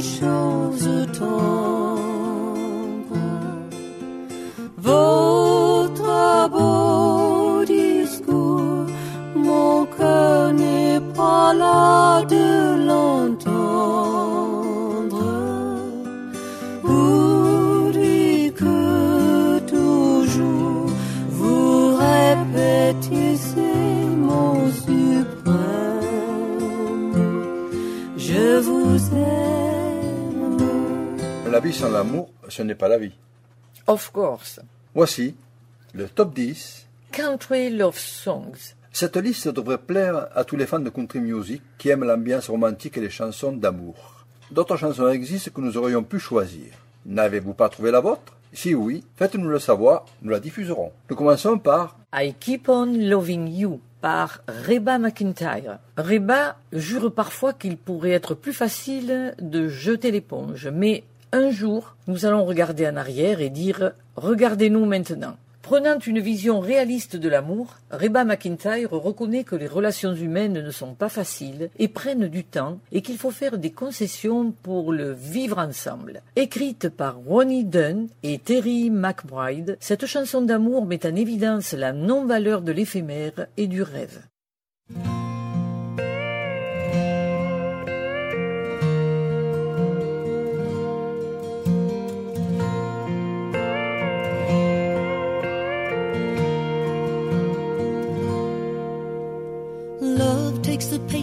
des sans l'amour, ce n'est pas la vie. Of course. Voici le top 10. Country love songs. Cette liste devrait plaire à tous les fans de country music qui aiment l'ambiance romantique et les chansons d'amour. D'autres chansons existent que nous aurions pu choisir. N'avez-vous pas trouvé la vôtre? Si oui, faites-nous le savoir, nous la diffuserons. Nous commençons par I Keep On Loving You par Reba McIntyre. Reba jure parfois qu'il pourrait être plus facile de jeter l'éponge, mais un jour, nous allons regarder en arrière et dire Regardez-nous maintenant. Prenant une vision réaliste de l'amour, Reba McIntyre reconnaît que les relations humaines ne sont pas faciles et prennent du temps et qu'il faut faire des concessions pour le vivre ensemble. Écrite par Ronnie Dunn et Terry McBride, cette chanson d'amour met en évidence la non-valeur de l'éphémère et du rêve.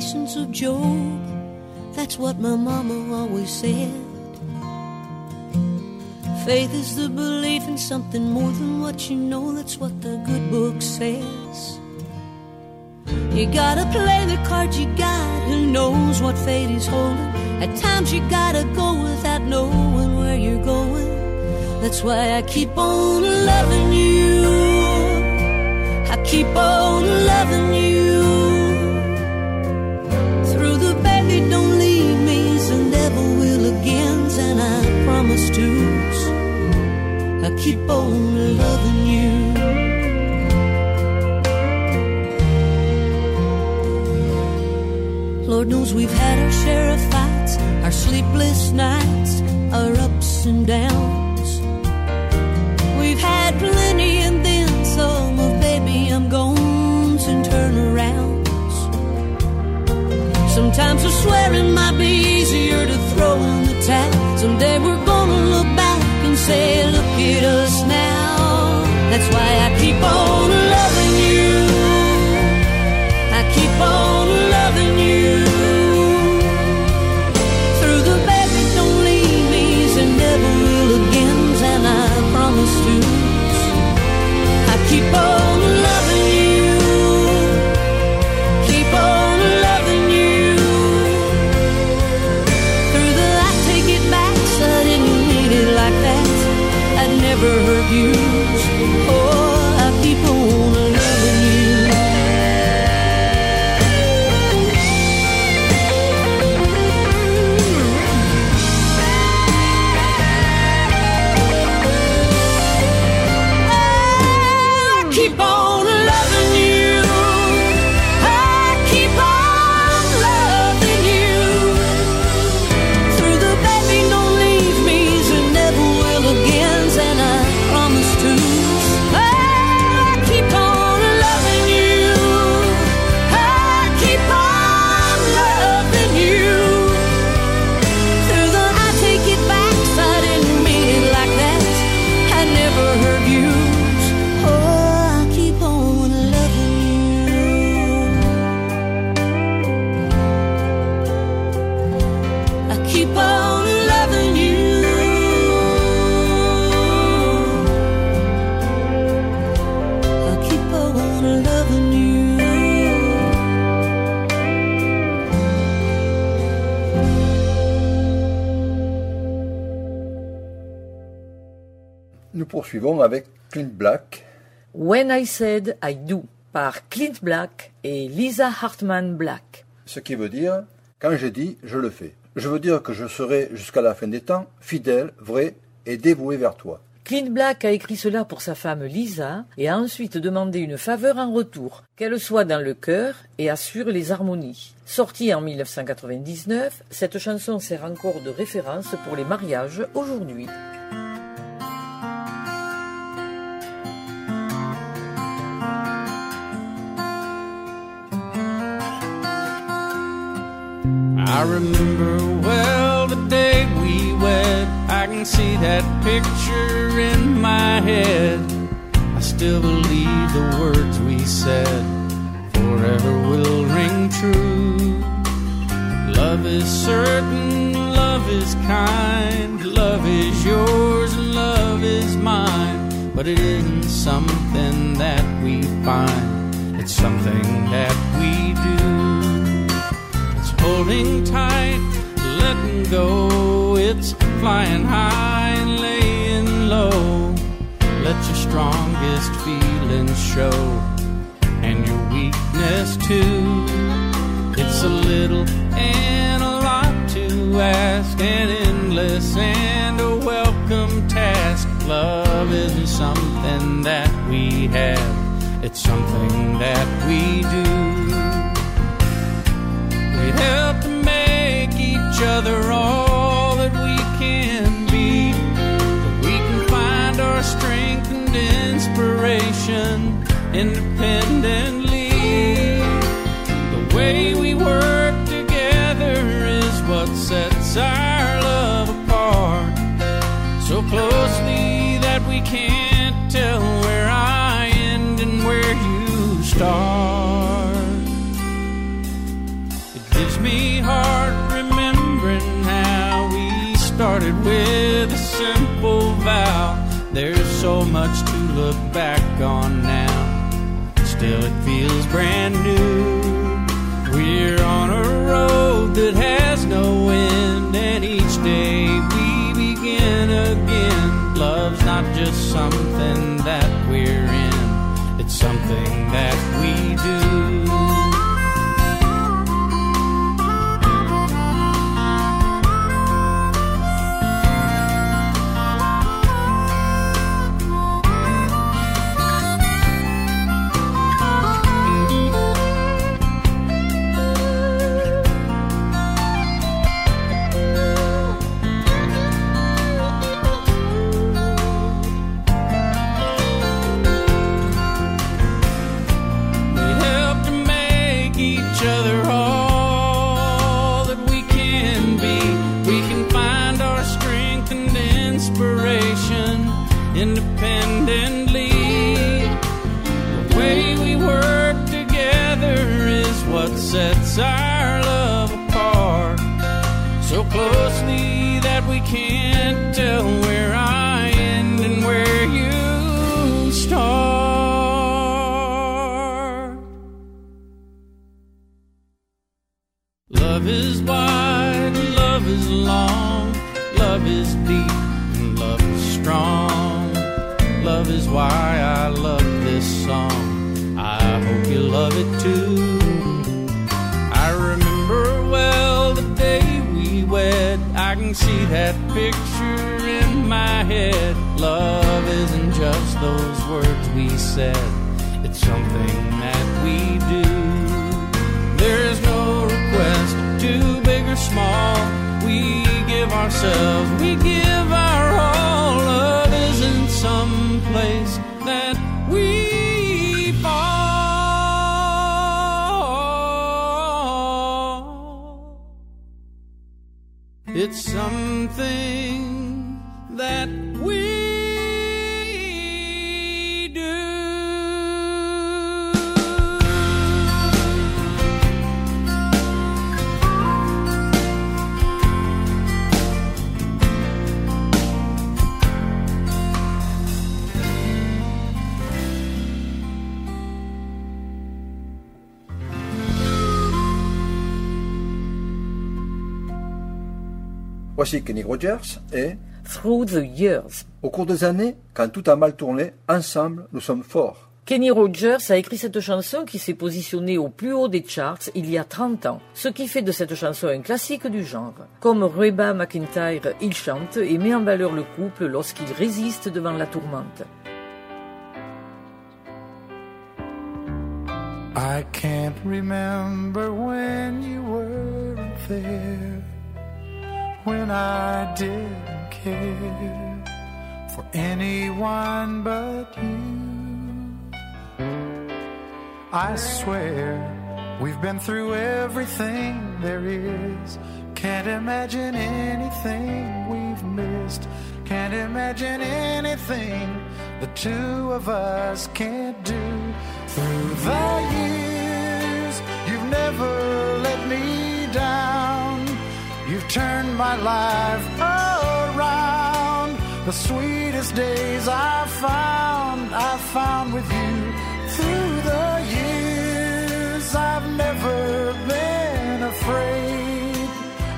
Patience of Job. That's what my mama always said. Faith is the belief in something more than what you know. That's what the good book says. You gotta play the cards you got. Who knows what fate is holding? At times you gotta go without knowing where you're going. That's why I keep on loving you. I keep on loving you. Again. And I promise to. I keep on loving you. Lord knows we've had our share of fights, our sleepless nights, our ups and downs. We've had plenty and then some of baby I'm gone's and turnarounds. Sometimes I swear it might be Someday we're gonna look back and say, look at us now. That's why I keep on loving you. I keep on loving you. Through the baby, don't leave me, and never will again. And I promise to. I keep on Poursuivons avec Clint Black. When I Said I Do par Clint Black et Lisa Hartman Black. Ce qui veut dire quand j'ai dit, je le fais. Je veux dire que je serai jusqu'à la fin des temps fidèle, vrai et dévoué vers toi. Clint Black a écrit cela pour sa femme Lisa et a ensuite demandé une faveur en retour, qu'elle soit dans le chœur et assure les harmonies. Sortie en 1999, cette chanson sert encore de référence pour les mariages aujourd'hui. I remember well the day we wed. I can see that picture in my head. I still believe the words we said forever will ring true. Love is certain, love is kind, love is yours love is mine. But it isn't something that we find, it's something that we do. Holding tight, letting go. It's flying high and laying low. Let your strongest feelings show, and your weakness too. It's a little and a lot to ask, an endless and a welcome task. Love isn't something that we have, it's something that we do. Help to make each other all that we can be. We can find our strength and inspiration independently. The way we work together is what sets our love apart. So closely that we can't tell where I end and where you start. Heart remembering how we started with a simple vow. There's so much to look back on now. Still, it feels brand new. We're on a road that has no end, and each day we begin again. Love's not just something that we're in, it's something that I hope you love it too. I remember well the day we wed. I can see that picture in my head. Love isn't just those words we said, it's something that we do. There's no request, too big or small. We give ourselves, we give our all. Love isn't some place that we It's something that Voici Kenny Rogers et, Through the Years. au cours des années, quand tout a mal tourné, ensemble, nous sommes forts. Kenny Rogers a écrit cette chanson qui s'est positionnée au plus haut des charts il y a 30 ans, ce qui fait de cette chanson un classique du genre. Comme Reba McIntyre, il chante et met en valeur le couple lorsqu'il résiste devant la tourmente. I can't remember when you weren't there, when I didn't care for anyone but you. I swear we've been through everything there is. Can't imagine anything we've missed. Can't imagine anything the two of us can't do. Through the years, you've never. You've turned my life around. The sweetest days I've found, I've found with you. Through the years, I've never been afraid.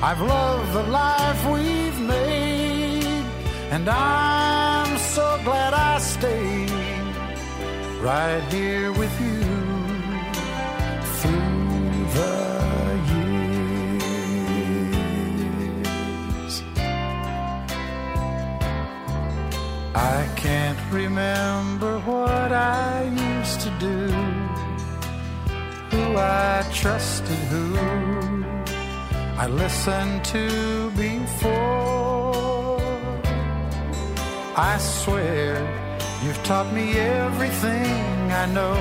I've loved the life we've made, and I'm so glad I stayed right here with you remember what I used to do, who I trusted, who I listened to before. I swear you've taught me everything I know.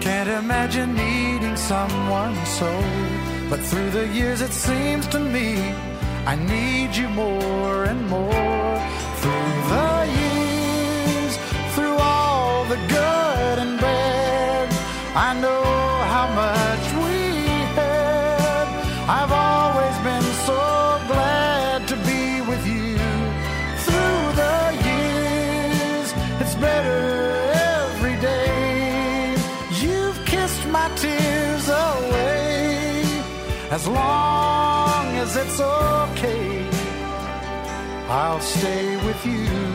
Can't imagine needing someone so. But through the years, it seems to me I need you more and more. Okay, I'll stay with you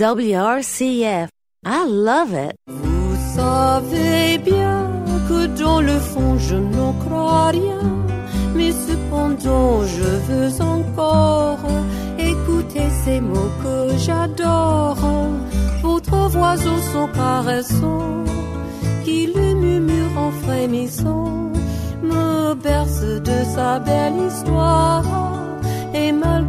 WRCF. I love it. Vous savez bien que dans le fond je n'en crois rien, mais cependant je veux encore écouter ces mots que j'adore. Votre voix au son caressant, qui le murmure en frémissant, me berce de sa belle histoire, et malgré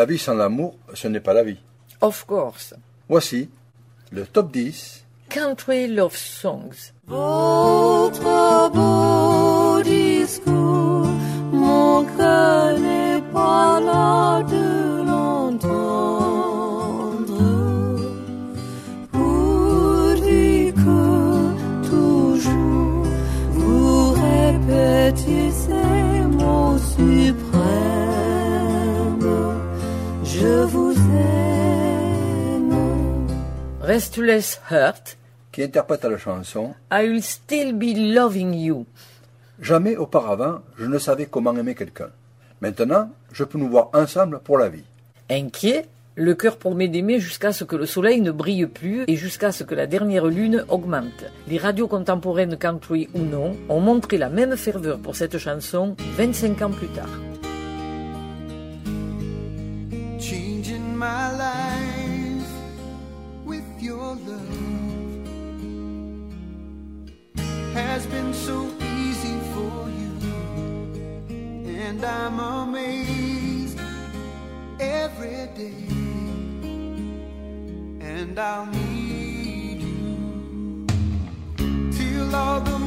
la vie sans l'amour, ce n'est pas la vie. Of course. Voici le top 10 Country love songs. Votre beau discours, mon cœur n'est pas là de l'entendre. Pourvu que toujours vous répétiez Restless Heart. qui interprète la chanson I'll still be loving you. Jamais auparavant, je ne savais comment aimer quelqu'un. Maintenant, je peux nous voir ensemble pour la vie. Inquiet, le cœur promet d'aimer jusqu'à ce que le soleil ne brille plus et jusqu'à ce que la dernière lune augmente. Les radios contemporaines country ou non ont montré la même ferveur pour cette chanson 25 ans plus tard. changing my life has been so easy for you. And i'm amazed every day. And i'll need you till all the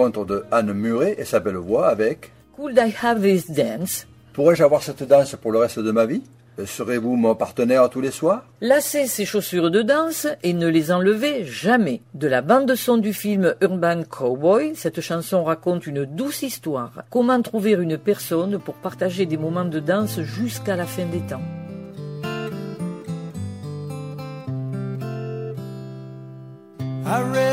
rencontre de Anne Muret et sa belle voix avec Could I have this dance? Pourrais-je avoir cette danse pour le reste de ma vie? Serez-vous mon partenaire tous les soirs? Lacez ses chaussures de danse et ne les enlevez jamais. De la bande-son du film Urban Cowboy, cette chanson raconte une douce histoire. Comment trouver une personne pour partager des moments de danse jusqu'à la fin des temps? I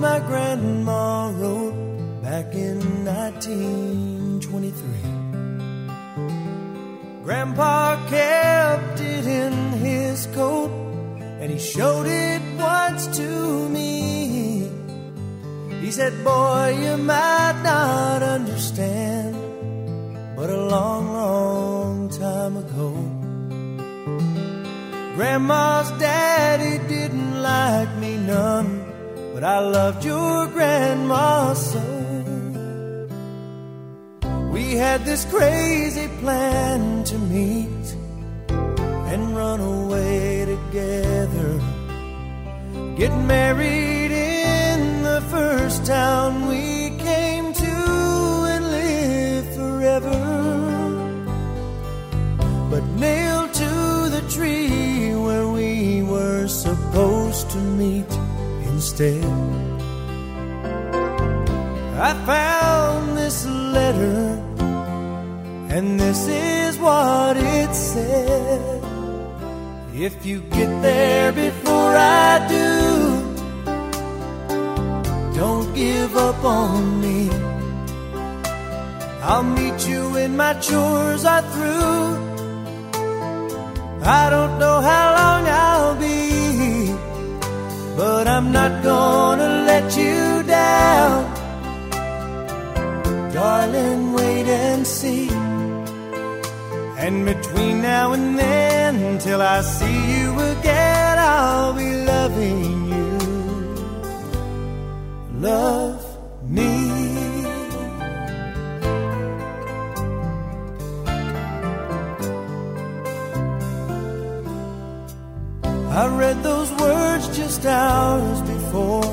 my grandma wrote back in 1923. Grandpa kept it in his coat and he showed it once to me. He said, Boy, you might not understand, but a long, long time ago. Grandma's daddy didn't like me none, but I loved your grandma so. We had this crazy plan to meet and run away together. Get married in the first town instead. I found this letter, and this is what it said. If you get there before I do, don't give up on me. I'll meet you when my chores are through. I don't know how long I'll be, but I'm not gonna let you down. Darling, wait and see. And between now and then, till I see you again, I'll be loving you. Love me. I read those hours before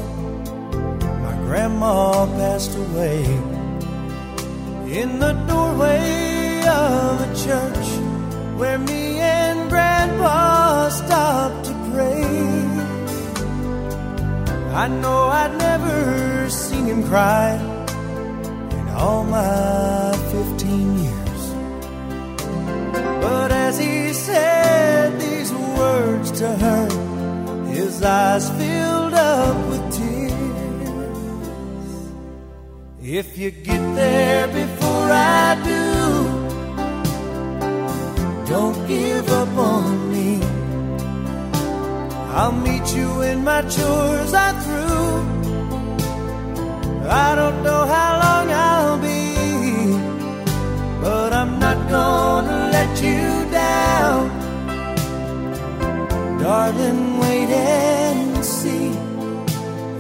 my grandma passed away. In the doorway of a church where me and grandpa stopped to pray. I know I'd never seen him cry in all my 15 years. But as he said these words to her, eyes filled up with tears. If you get there before I do, don't give up on me. I'll meet you when my chores are through. I don't know how long I'll be, but I'm not gonna let you down. Darling, wait and see.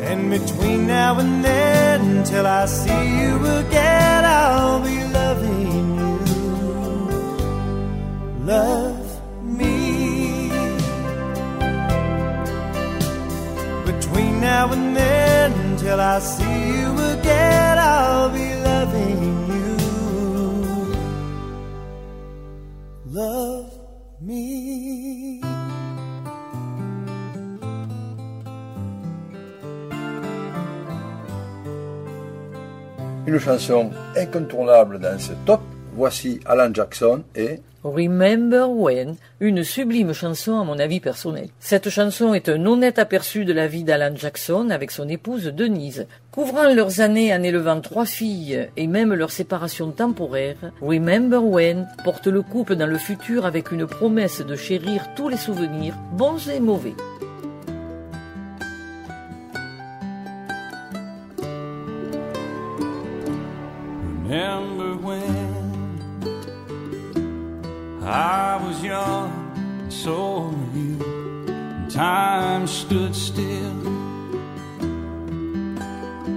And between now and then, till I see you again, I'll be loving you. Love me. Between now and then, till I see you again, Une chanson incontournable dans ce top, voici Alan Jackson et Remember When, une sublime chanson à mon avis personnel. Cette chanson est un honnête aperçu de la vie d'Alan Jackson avec son épouse Denise. Couvrant leurs années en élevant trois filles et même leur séparation temporaire, Remember When porte le couple dans le futur avec une promesse de chérir tous les souvenirs, bons et mauvais. Remember when I was young, and so were you, and time stood still,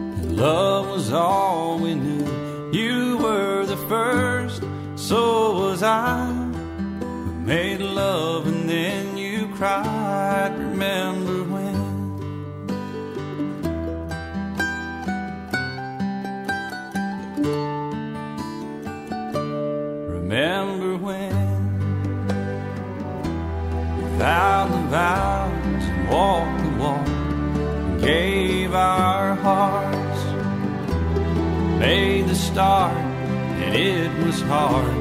and love was all we knew. You were the first, so was I. We made love and then you cried. Remember when? remember when we vowed the vow to walk the walk and gave our hearts, made the start, and it was hard.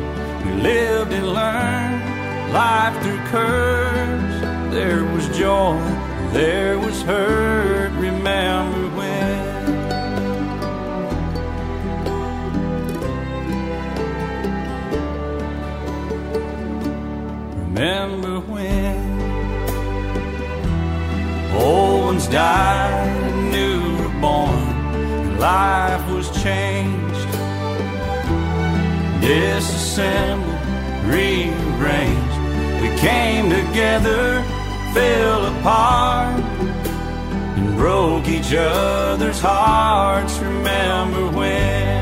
We lived and learned life through curves. There was joy, there was hurt. Remember. Remember when old ones died and new were born, life was changed, disassembled, rearranged. We came together, fell apart, and broke each other's hearts. Remember when?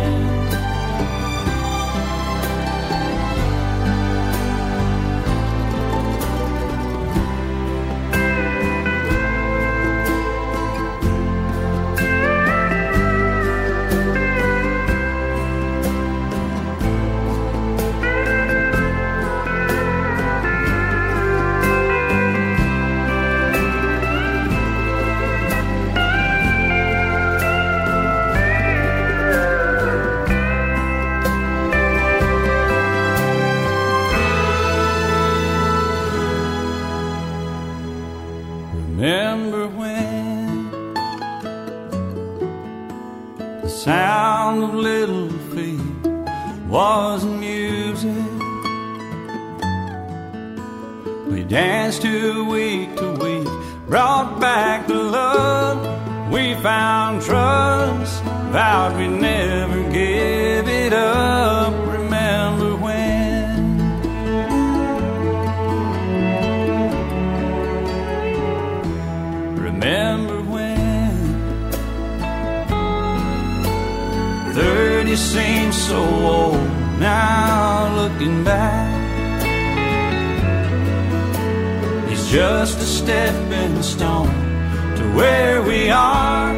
We danced to just a stepping stone to where we are,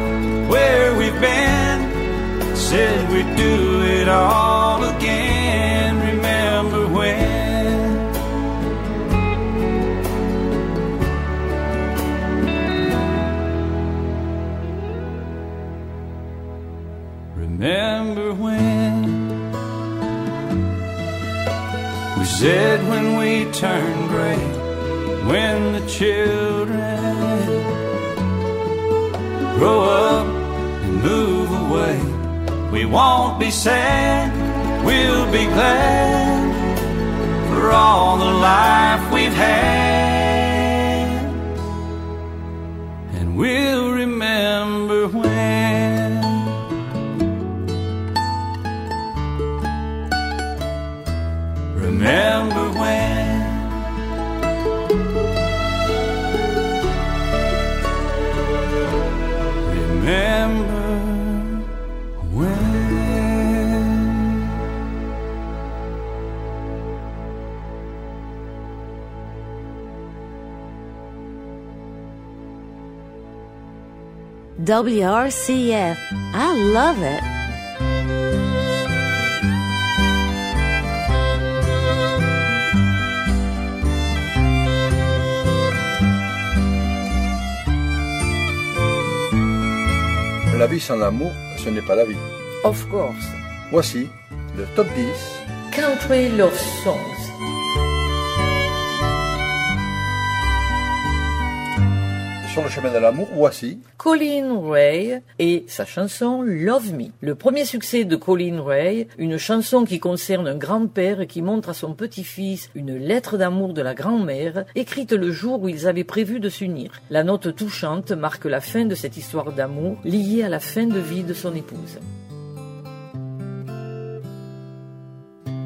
where we've been. Said we'd do it all again. Remember when? Remember when? We said when we turn gray, children. Grow up and move away, we won't be sad, we'll be glad for all the life we've had, and we'll WRCF. I love it. La vie sans l'amour, ce n'est pas la vie. Of course. Voici le top 10 Country Love Songs. Sur le chemin de l'amour. Voici Colin Ray et sa chanson Love Me. Le premier succès de Colin Ray, une chanson qui concerne un grand-père qui montre à son petit-fils une lettre d'amour de la grand-mère, écrite le jour où ils avaient prévu de s'unir. La note touchante marque la fin de cette histoire d'amour liée à la fin de vie de son épouse.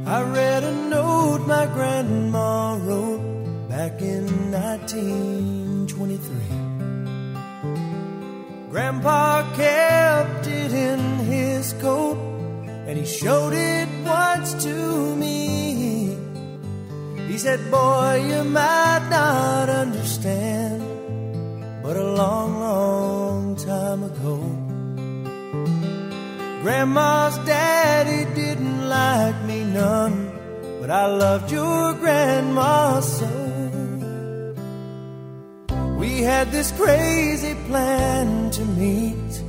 I read a note my grandma wrote back in 1923. Grandpa kept it in his coat and he showed it once to me. He said, Boy, you might not understand, but a long, long time ago. Grandma's daddy didn't like me none, but I loved your grandma so. We had this crazy plan to meet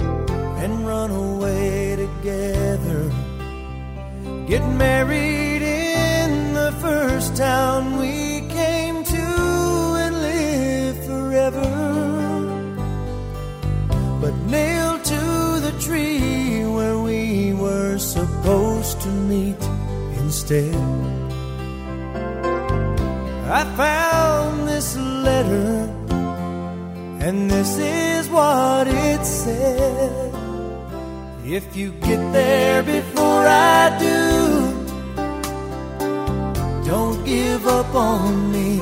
and run away together. Get married in the first town we came to and live forever. But nailed to the tree where we were supposed to meet instead. I found this letter and this is what it said. If you get there before I do, don't give up on me.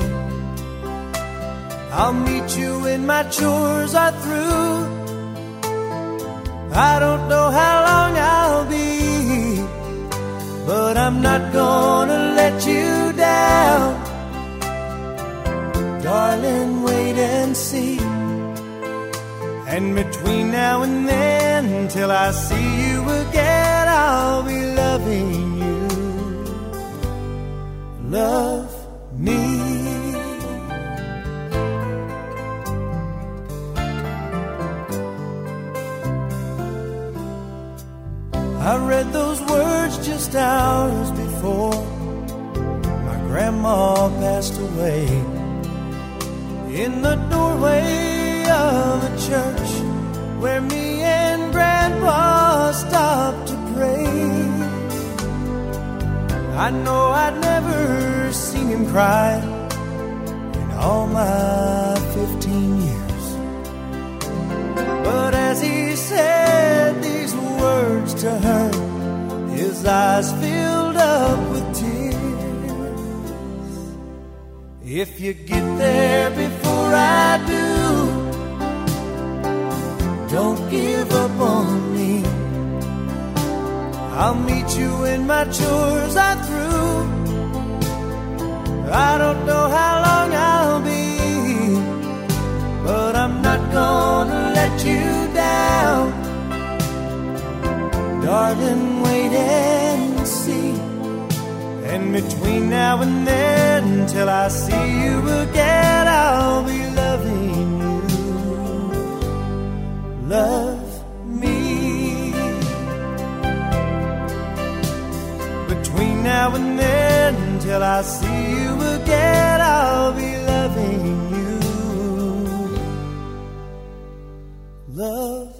I'll meet you when my chores are through. I don't know how long I'll be, but I'm not gonna And between now and then, till I see you again, I'll be loving you. Love me. I read those words just hours before my grandma passed away in the doorway of a church where me and grandpa stopped to pray. I know I'd never seen him cry in all my 15 years. But as he said these words to her, his eyes filled up with tears. If you get there before I do, don't give up on me. I'll meet you when my chores are through. I don't know how long I'll be, but I'm not gonna let you down. Darling, wait and see. And between now and then, till I see you again, till I see you again, I'll be loving you. Love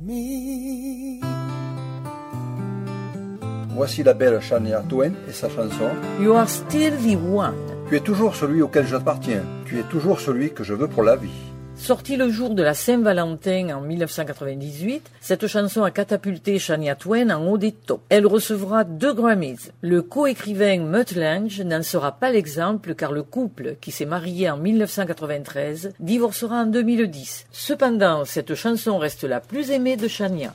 me. Voici la belle Shania Twain et sa chanson You are still the one. Tu es toujours celui auquel j'appartiens. Tu es toujours celui que je veux pour la vie. Sortie le jour de la Saint-Valentin en 1998, cette chanson a catapulté Shania Twain en haut des tops. Elle recevra deux Grammys. Le co-écrivain Mutt Lange n'en sera pas l'exemple car le couple, qui s'est marié en 1993, divorcera en 2010. Cependant, cette chanson reste la plus aimée de Shania.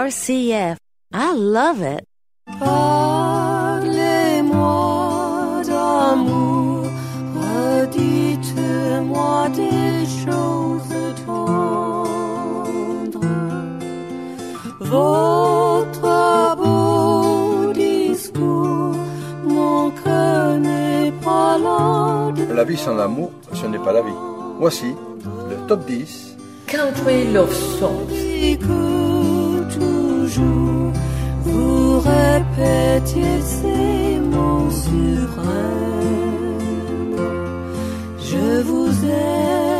WRCF. I love it. Parlez-moi d'amour, redites-moi des choses tendres. Votre beau discours, mon cœur n'est pas là La vie sans l'amour, ce n'est pas la vie. Voici le top 10 Country Love Songs. Répétiez ces mots suprêmes. Je vous aime.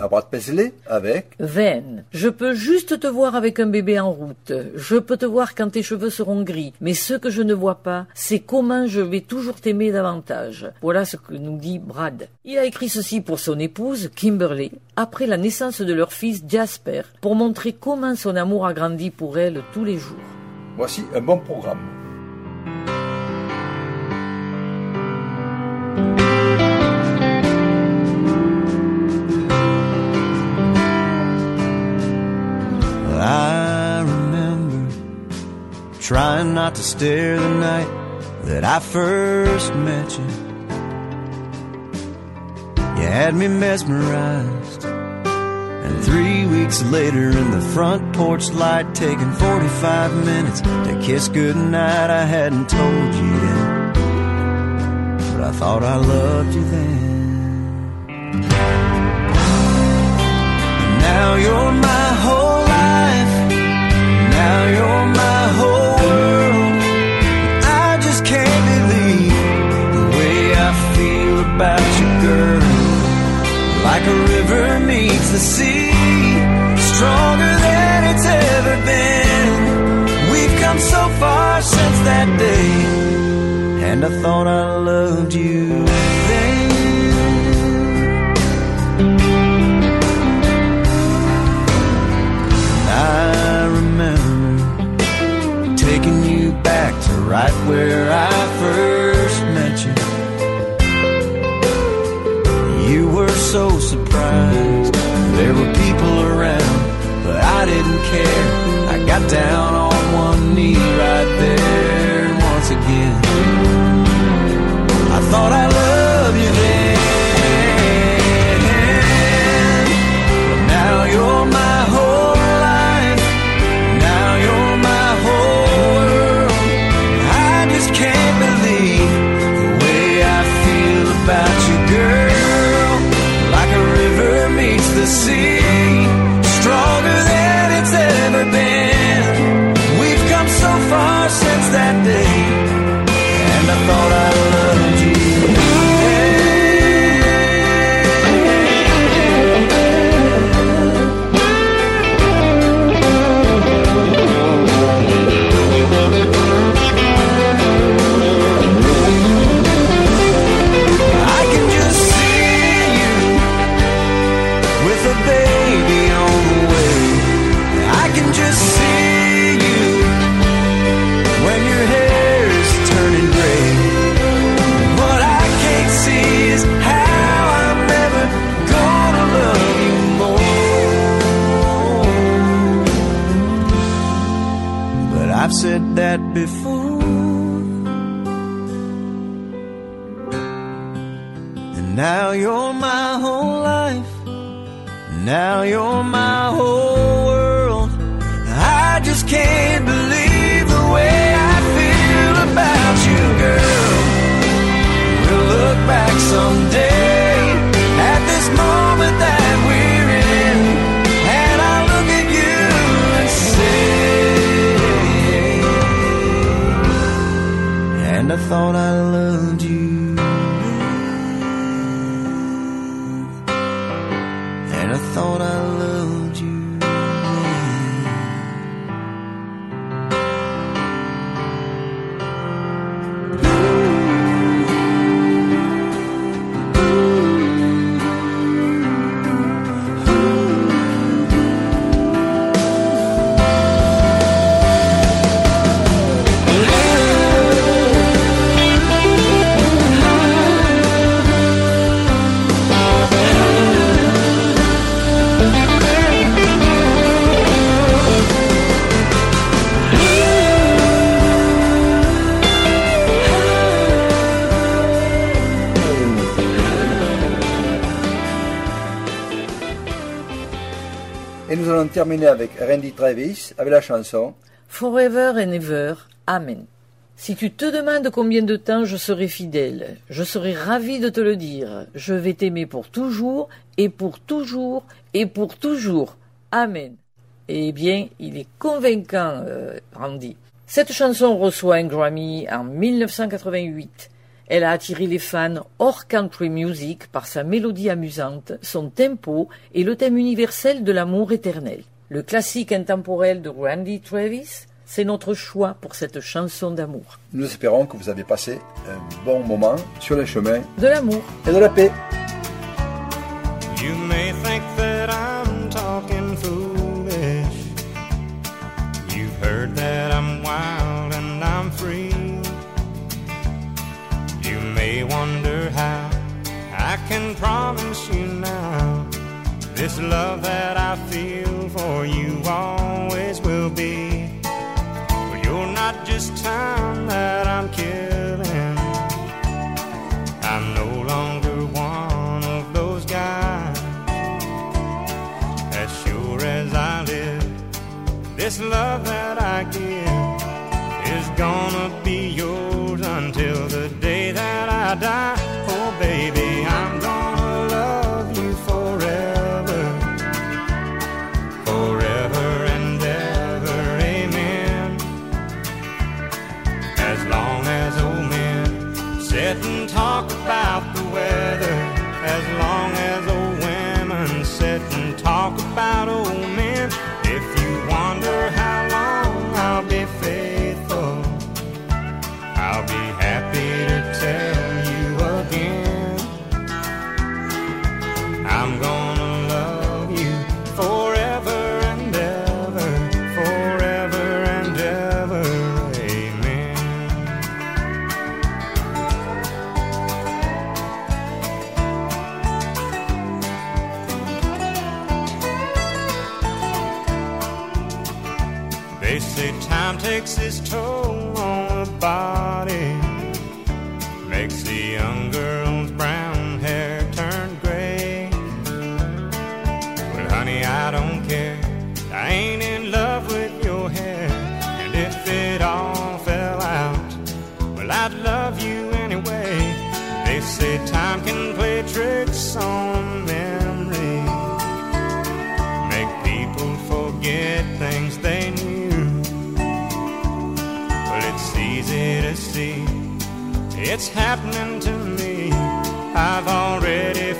À Brad Paisley avec Veine. Je peux juste te voir avec un bébé en route. Je peux te voir quand tes cheveux seront gris. Mais ce que je ne vois pas, c'est comment je vais toujours t'aimer davantage. Voilà ce que nous dit Brad. Il a écrit ceci pour son épouse, Kimberly, après la naissance de leur fils Jasper, pour montrer comment son amour a grandi pour elle tous les jours. Voici un bon programme. Trying not to stare the night that I first met you. You had me mesmerized. And three weeks later, in the front porch light, taking 45 minutes to kiss goodnight, I hadn't told you yet. But I thought I loved you then. Thought I loved you then. I remember taking you back to right where I first met you. You were so surprised. There were people around, but I didn't care. I got down thought avec Randy Travis avec la chanson Forever and ever, Amen. Si tu te demandes combien de temps je serai fidèle, je serai ravi de te le dire. Je vais t'aimer pour toujours, et pour toujours, et pour toujours. Amen. Eh bien, il est convaincant, euh, Randy. Cette chanson reçoit un Grammy en 1988. Elle a attiré les fans hors country music par sa mélodie amusante, son tempo et le thème universel de l'amour éternel. Le classique intemporel de Randy Travis, c'est notre choix pour cette chanson d'amour. Nous espérons que vous avez passé un bon moment sur les chemins De l'amour. et de la paix. You may think that I'm talking foolish. You've heard that I'm wild and I'm free. You may wonder how I can promise you now this love that I feel for you always will be. Well, you're not just time that I'm killing. I'm no longer one of those guys. As sure as I live, this love that it's happening to me. I've already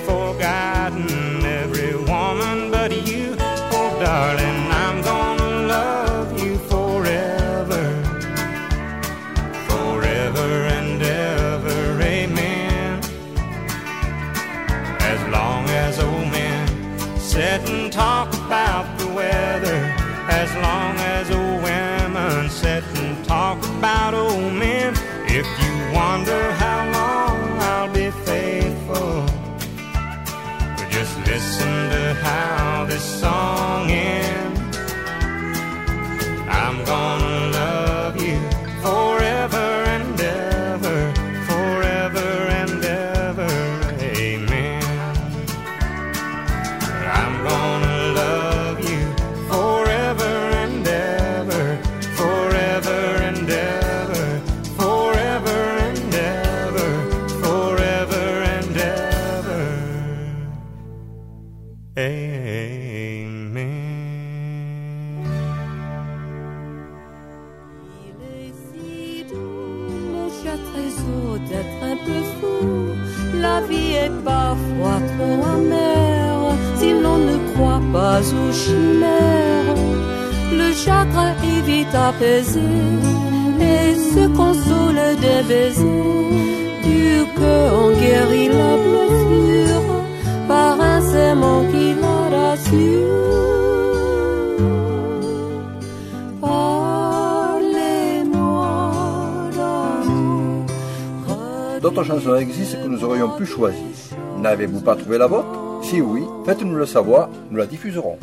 N'avez-vous pas trouvé la vôtre? Si oui, faites-nous le savoir, nous la diffuserons.